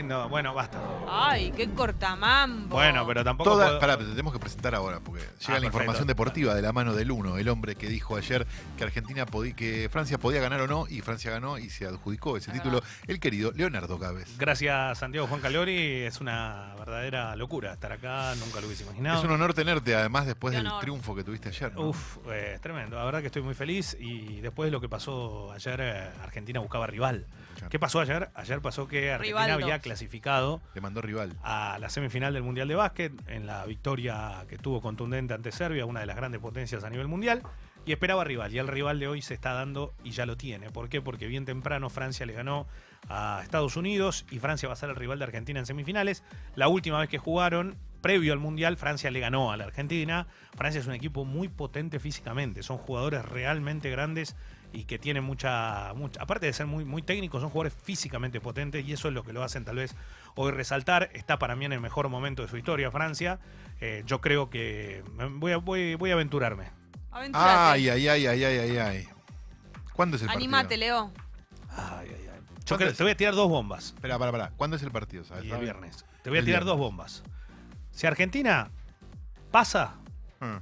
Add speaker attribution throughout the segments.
Speaker 1: lindo. Bueno, basta.
Speaker 2: Ay, qué cortamambo.
Speaker 1: Bueno, pero tampoco.
Speaker 3: Toda,
Speaker 1: puedo-
Speaker 3: pará, pero te tenemos que presentar ahora, porque llega la
Speaker 1: perfecto.
Speaker 3: información deportiva de la mano del uno, el hombre que dijo ayer que Argentina podía, que Francia podía ganar o no, y Francia ganó y se adjudicó ese
Speaker 2: Ahí
Speaker 3: título, el querido Leonardo Gávez.
Speaker 1: Gracias, Santiago Juan Calori. Es una verdadera locura estar acá. Nunca lo hubiese imaginado.
Speaker 3: Es un honor tenerte, además, después
Speaker 2: Qué
Speaker 3: del
Speaker 2: honor.
Speaker 3: triunfo que tuviste ayer. ¿no?
Speaker 1: Uf, eh, es tremendo. La verdad que estoy muy feliz. Y después de lo que pasó ayer, eh, Argentina buscaba rival.
Speaker 3: Claro.
Speaker 1: ¿Qué pasó ayer? Ayer pasó que Argentina
Speaker 2: Rivaldo.
Speaker 1: había clasificado
Speaker 3: Le mandó rival.
Speaker 1: a la semifinal del Mundial de Básquet en la victoria que tuvo contundente ante Serbia, una de las grandes potencias a nivel mundial, y esperaba rival. Y el rival de hoy se está dando y ya lo tiene. ¿Por qué? Porque bien temprano Francia le ganó a Estados Unidos y Francia va a ser el rival de Argentina en semifinales. La última vez que jugaron, previo al Mundial, Francia le ganó a la Argentina. Francia es un equipo muy potente físicamente, son jugadores realmente grandes y que tienen mucha, mucha aparte de ser muy, muy técnicos, son jugadores físicamente potentes y eso es lo que lo hacen tal vez hoy resaltar. Está para mí en el mejor momento de su historia Francia. Eh, yo creo que voy a, voy, voy a aventurarme.
Speaker 2: Aventúrate.
Speaker 3: Ay, ay, ay, ay, ay, ay, ay. ¿Cuándo es el partido?
Speaker 2: Animate, Leo.
Speaker 1: Ay, ay, ay. Yo
Speaker 3: ¿Cuándo
Speaker 1: creo- te voy a tirar dos bombas.
Speaker 3: Espera, para, para. ¿Cuándo es el partido? ¿Sabes?
Speaker 1: Y el viernes. Te voy a
Speaker 3: El
Speaker 1: tirar
Speaker 3: viernes.
Speaker 1: dos bombas. Si Argentina pasa,
Speaker 3: Ah.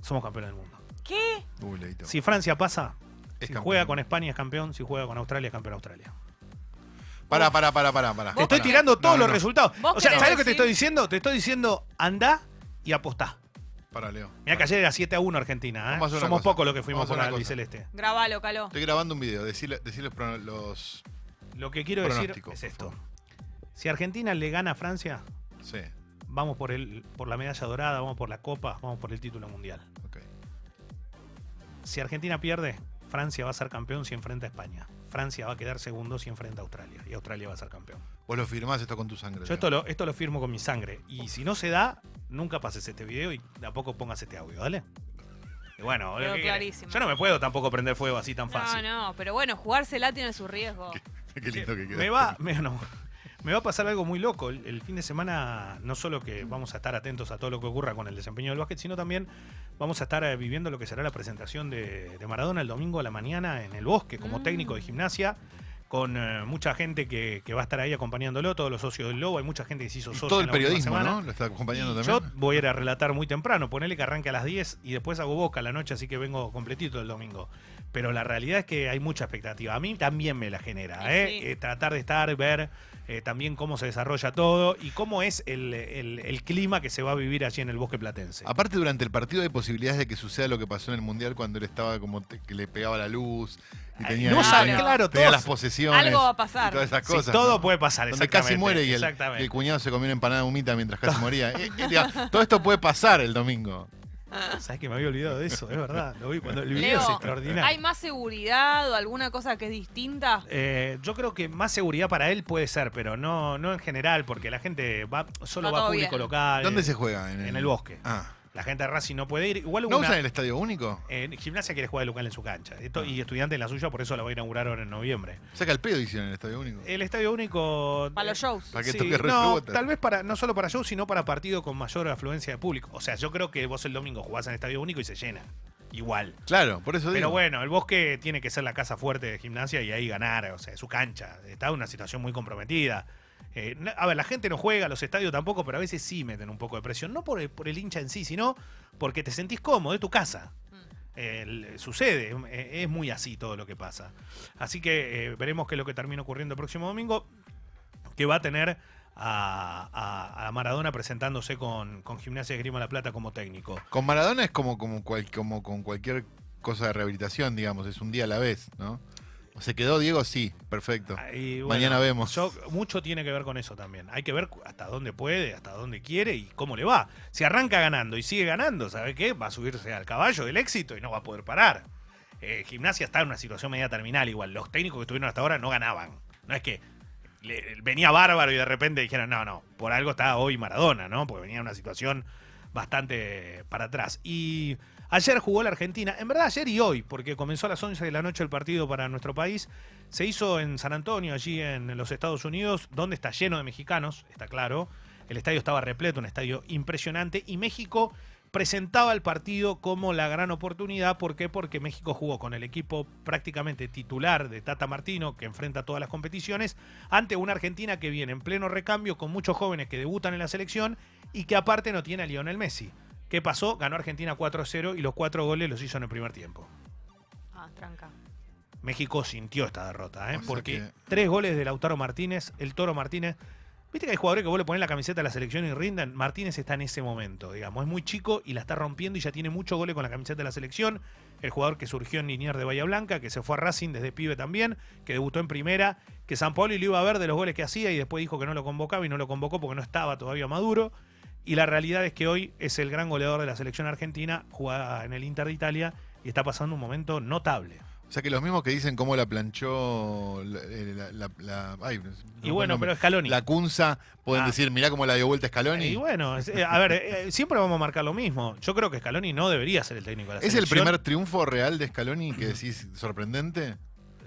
Speaker 1: somos campeones del mundo.
Speaker 2: ¿Qué?
Speaker 3: Uy.
Speaker 1: Si Francia pasa,
Speaker 3: Es
Speaker 1: si
Speaker 3: campeón.
Speaker 1: juega con España es campeón, si juega con Australia es campeón Australia.
Speaker 3: Pará, pará, pará, pará, pará.
Speaker 1: Te estoy
Speaker 3: Pará.
Speaker 1: tirando todos
Speaker 3: no,
Speaker 1: los
Speaker 3: no.
Speaker 1: resultados.
Speaker 2: ¿Vos
Speaker 1: O sea, ¿sabes lo que te estoy diciendo? Te estoy diciendo, anda y apostá.
Speaker 3: Pará, Leo.
Speaker 1: Mira que ayer era 7 a 1 Argentina. ¿eh? Somos
Speaker 3: cosa.
Speaker 1: pocos los que fuimos con la
Speaker 3: una
Speaker 1: albiceleste.
Speaker 2: Grabalo, caló.
Speaker 3: Estoy grabando un video. Decirle, decirle los los.
Speaker 1: Lo que quiero decir es esto. Si Argentina le gana a Francia,
Speaker 3: Sí,
Speaker 1: vamos por, el, por la medalla dorada, vamos por la copa, vamos por el título mundial. Si Argentina pierde, Francia va a ser campeón si enfrenta a España. Francia va a quedar segundo si enfrenta a Australia. Y Australia va a ser campeón.
Speaker 3: Vos lo firmás esto con tu sangre.
Speaker 1: Yo esto lo, esto lo firmo con mi sangre. Y si no se da, nunca pases este video y tampoco pongas este audio, ¿vale? Y bueno, ¿qué querés?
Speaker 2: clarísimo.
Speaker 1: yo no me puedo tampoco prender fuego así tan
Speaker 2: No,
Speaker 1: fácil.
Speaker 2: no, pero bueno, jugársela tiene su riesgo.
Speaker 3: Qué lindo que quedó.
Speaker 1: Me va, me, no, me va a pasar algo muy loco. El, el fin de semana, no solo que vamos a estar atentos a todo lo que ocurra con el desempeño del básquet, sino también vamos a estar eh, viviendo lo que será la presentación de, de Maradona el domingo a la mañana en el bosque como
Speaker 2: Mm.
Speaker 1: técnico de gimnasia. Con eh, mucha gente que, que va a estar ahí acompañándolo, todos los socios del Lobo, hay mucha gente que se hizo socio.
Speaker 3: todo
Speaker 1: en
Speaker 3: el
Speaker 1: la
Speaker 3: periodismo,
Speaker 1: semana.
Speaker 3: ¿no? Lo está acompañando
Speaker 1: Y
Speaker 3: también.
Speaker 1: Yo voy a ir a relatar muy temprano, ponele que arranque a las 10 y después hago boca a la noche, así que vengo completito el domingo. Pero la realidad es que hay mucha expectativa. A mí también me la genera,
Speaker 2: Sí,
Speaker 1: ¿eh?
Speaker 2: sí.
Speaker 1: Eh, tratar de estar, ver eh, también cómo se desarrolla todo y cómo es el, el- el clima que se va a vivir allí en el bosque platense.
Speaker 3: Aparte, durante el partido hay posibilidades de que suceda lo que pasó en el Mundial cuando él estaba como te- que le pegaba la luz y tenía,
Speaker 1: no
Speaker 3: y
Speaker 2: sabe,
Speaker 3: tenía-
Speaker 1: claro,
Speaker 3: tenía
Speaker 1: todos-
Speaker 3: las posesiones.
Speaker 2: Algo va a pasar.
Speaker 3: y todas esas
Speaker 1: Sí,
Speaker 3: cosas.
Speaker 1: todo
Speaker 3: ¿no?
Speaker 1: puede pasar,
Speaker 3: Donde casi muere y el, el cuñado se comió una empanada humita mientras casi moría. Eh, eh, todo esto puede pasar el domingo.
Speaker 1: ¿Sabes que me había olvidado de eso? Es verdad. Lo vi cuando el video
Speaker 2: Leo,
Speaker 1: es extraordinario.
Speaker 2: ¿hay más seguridad o alguna cosa que es distinta?
Speaker 1: Eh, yo creo que más seguridad para él puede ser, pero no, no en general, porque la gente va solo
Speaker 2: Va
Speaker 1: va a público
Speaker 2: bien.
Speaker 1: local.
Speaker 3: ¿Dónde
Speaker 1: eh,
Speaker 3: se juega? En el,
Speaker 1: En el bosque.
Speaker 3: Ah.
Speaker 1: La gente de Racing no puede ir. Igual
Speaker 3: ¿No
Speaker 1: una-
Speaker 3: usan el estadio único?
Speaker 1: Eh, Gimnasia quiere jugar de local en su cancha. Esto- Y estudiante en la suya, por eso la va a inaugurar ahora en noviembre.
Speaker 3: Saca el pedo hicieron en el estadio único.
Speaker 1: El estadio único.
Speaker 2: Para los shows.
Speaker 3: Para que
Speaker 1: sí,
Speaker 3: toque
Speaker 1: no, tal vez para no solo para shows, sino para partidos con mayor afluencia de público. O sea, yo creo que vos el domingo jugás en estadio único y se llena. Igual.
Speaker 3: Claro, por eso digo.
Speaker 1: Pero bueno, el bosque tiene que ser la casa fuerte de gimnasia y ahí ganar, o sea, es su cancha. Está en una situación muy comprometida. Eh, a ver, la gente no juega, los estadios tampoco, pero a veces sí meten un poco de presión. No por el, hincha en sí, sino porque te sentís cómodo, es tu casa. Sucede, es muy así todo lo que pasa. Así que eh, veremos qué es lo que termina ocurriendo el próximo domingo, que va a tener a, Maradona presentándose con, Gimnasia de Grima La Plata como técnico.
Speaker 3: Con Maradona es como con cualquier cosa de rehabilitación, digamos, es un día a la vez, ¿no? ¿Se quedó Diego? Sí, perfecto.
Speaker 1: Y,
Speaker 3: Mañana vemos.
Speaker 1: yo- mucho tiene que ver con eso también. Hay que ver hasta dónde puede, hasta dónde quiere y cómo le va. Si arranca ganando y sigue ganando, ¿sabe qué? Va a subirse al caballo del éxito y no va a poder parar. Eh, gimnasia está en una situación media terminal igual. Los técnicos que estuvieron hasta ahora no ganaban. No es que le- venía bárbaro y de repente dijeron, no, no, por algo está hoy Maradona, ¿no? Porque venía en una situación bastante para atrás. Y ayer jugó la Argentina, en verdad ayer y hoy, porque comenzó a las 11 de la noche el partido para nuestro país. Se hizo en San Antonio, allí en los Estados Unidos, donde está lleno de mexicanos, está claro. El estadio estaba repleto, un estadio impresionante. Y México presentaba el partido como la gran oportunidad. ¿Por qué? Porque México jugó con el equipo prácticamente titular de Tata Martino, que enfrenta todas las competiciones, ante una Argentina que viene en pleno recambio con muchos jóvenes que debutan en la selección y que aparte no tiene a Lionel Messi. ¿Qué pasó? Ganó Argentina 4-0 y los cuatro goles los hizo en el primer tiempo.
Speaker 2: Ah, tranca.
Speaker 1: México sintió esta derrota, ¿eh?
Speaker 3: O sea
Speaker 1: porque
Speaker 3: que-
Speaker 1: tres goles de Lautaro Martínez, el Toro Martínez. Viste que hay jugadores que vos le pones la camiseta a la selección y rinden. Martínez está en ese momento, digamos. Es muy chico y la está rompiendo y ya tiene muchos goles con la camiseta de la selección. El jugador que surgió en Liniers de Bahía Blanca, que se fue a Racing desde pibe también, que debutó en primera, que San Paolo lo iba a ver de los goles que hacía y después dijo que no lo convocaba y no lo convocó porque no estaba todavía maduro. Y la realidad es que hoy es el gran goleador de la selección argentina, juega en el Inter de Italia y está pasando un momento notable.
Speaker 3: O sea que los mismos que dicen cómo la planchó la, eh, la- la- la- ay, no
Speaker 1: Y bueno, pero Scaloni.
Speaker 3: La Cunza pueden
Speaker 1: Ah.
Speaker 3: decir, mirá cómo la dio vuelta Scaloni.
Speaker 1: Y bueno, eh, a ver, eh, siempre vamos a marcar lo mismo. Yo creo que Scaloni no debería ser el técnico de la
Speaker 3: ¿Es el primer triunfo real de Scaloni que decís sorprendente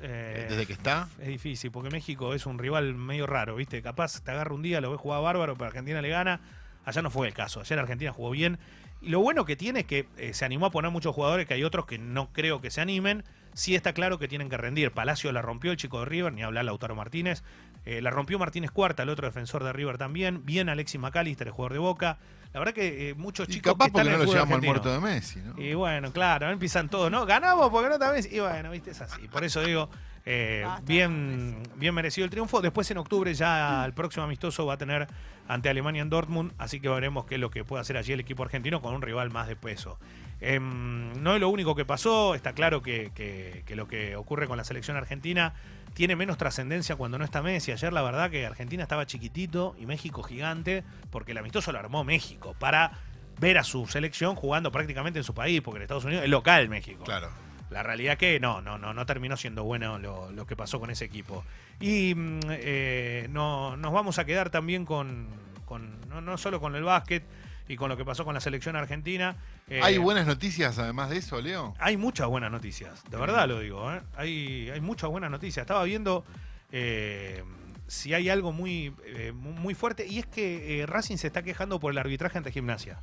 Speaker 1: Eh,
Speaker 3: desde que está?
Speaker 1: Es difícil, porque México es un rival medio raro, ¿viste? Capaz te agarra un día, lo ves jugar bárbaro, pero Argentina le gana. Allá no fue el caso. Ayer Argentina jugó bien. Y lo bueno que tiene es que eh, se animó a poner muchos jugadores, que hay otros que no creo que se animen. Sí está claro que tienen que rendir. Palacio la rompió el chico de River, ni hablar Lautaro Martínez. Eh, la rompió Martínez Cuarta, el otro defensor de River también. Bien Alexis McAllister, el jugador de Boca. La verdad que eh, muchos
Speaker 3: Y
Speaker 1: chicos
Speaker 3: capaz
Speaker 1: que
Speaker 3: porque
Speaker 1: están
Speaker 3: no lo llevamos al muerto de Messi, ¿no?
Speaker 1: Y bueno, claro, empiezan todo, ¿no? Ganamos porque no también. Y bueno, viste, es así. Por eso digo, eh, bien, bien merecido el triunfo. Después en octubre ya el próximo amistoso va a tener ante Alemania en Dortmund, así que veremos qué es lo que puede hacer allí el equipo argentino con un rival más de peso. Em, no es lo único que pasó, está claro que, que- que lo que ocurre con la selección argentina tiene menos trascendencia cuando no está Messi. Ayer la verdad que Argentina estaba chiquitito y México gigante, porque el amistoso lo armó México para ver a su selección jugando prácticamente en su país, porque en Estados Unidos es local México.
Speaker 3: Claro.
Speaker 1: La realidad que no, no, no, no terminó siendo bueno lo, lo que pasó con ese equipo. Y mm, eh, no, nos vamos a quedar también con, con- no, no solo con el básquet y con lo que pasó con la selección argentina. eh,
Speaker 3: ¿Hay buenas noticias además de eso, Leo?
Speaker 1: hay muchas buenas noticias, de verdad lo digo. ¿eh? Hay, hay muchas buenas noticias. Estaba viendo eh, si hay algo muy, eh, mu- muy fuerte y es que Racing se está quejando por el arbitraje ante Gimnasia.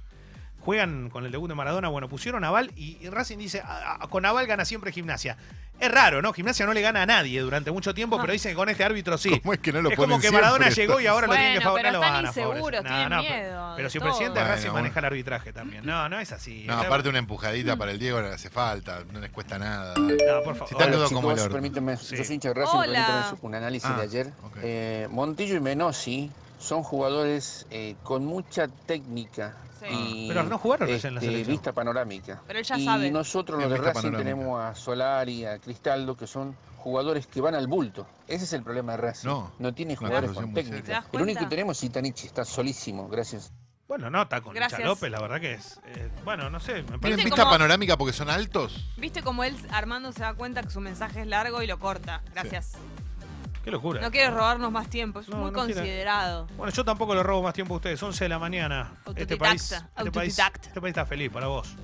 Speaker 1: Juegan con el debut de Maradona, bueno, pusieron a Val y, y Racing dice, "Ah, ah, con Aval gana siempre Gimnasia. Es raro, ¿no? Gimnasia no le gana a nadie durante mucho tiempo, pero dicen que con este árbitro sí.
Speaker 3: ¿Cómo es que no lo
Speaker 1: es
Speaker 3: ponen
Speaker 1: como que Maradona llegó y ahora lo tienen que favorecer.
Speaker 2: pero están inseguros,
Speaker 1: No,
Speaker 2: tienen
Speaker 1: no,
Speaker 2: miedo
Speaker 1: Pero si el presidente de Racing
Speaker 3: bueno.
Speaker 1: maneja el arbitraje también. No, no es así.
Speaker 3: No, aparte una empujadita para el Diego no le hace falta, no les cuesta nada.
Speaker 1: No, por favor.
Speaker 3: Si está
Speaker 4: Hola
Speaker 3: todo como el
Speaker 1: Sí.
Speaker 4: yo soy hincha de Racing,
Speaker 2: Hola.
Speaker 4: permítame un análisis
Speaker 3: Ah,
Speaker 4: de ayer.
Speaker 3: ok.
Speaker 4: Eh, Montillo y Menossi son jugadores eh, con mucha técnica
Speaker 2: Sí.
Speaker 4: y
Speaker 1: Pero no jugaron ayer en la
Speaker 4: este,
Speaker 1: selección.
Speaker 4: vista panorámica.
Speaker 2: Pero él ya
Speaker 4: y
Speaker 2: sabe.
Speaker 4: nosotros los de Racing
Speaker 3: panorámica.
Speaker 4: tenemos a Solari, a Cristaldo, que son jugadores que van al bulto. Ese es el problema de Racing.
Speaker 3: No,
Speaker 4: tiene
Speaker 3: es una
Speaker 4: jugadores con técnica.
Speaker 2: seria. ¿Te das
Speaker 4: El único que tenemos es Itanichi, está solísimo, gracias.
Speaker 1: Bueno, no, está con
Speaker 2: Gracias.
Speaker 1: López, la verdad que es. eh, bueno, no sé, me
Speaker 3: ¿Tienen
Speaker 1: parece.
Speaker 2: ¿Viste
Speaker 3: vista panorámica porque son altos?
Speaker 2: ¿Viste cómo él, Armando, se da cuenta que su mensaje es largo y lo corta? Gracias.
Speaker 1: Qué locura.
Speaker 2: No quiere robarnos más tiempo, es
Speaker 1: No,
Speaker 2: muy
Speaker 1: no quiere.
Speaker 2: considerado.
Speaker 1: Bueno, yo tampoco le robo más tiempo a ustedes. 11 de la mañana. Este país, este país, este país está feliz para vos.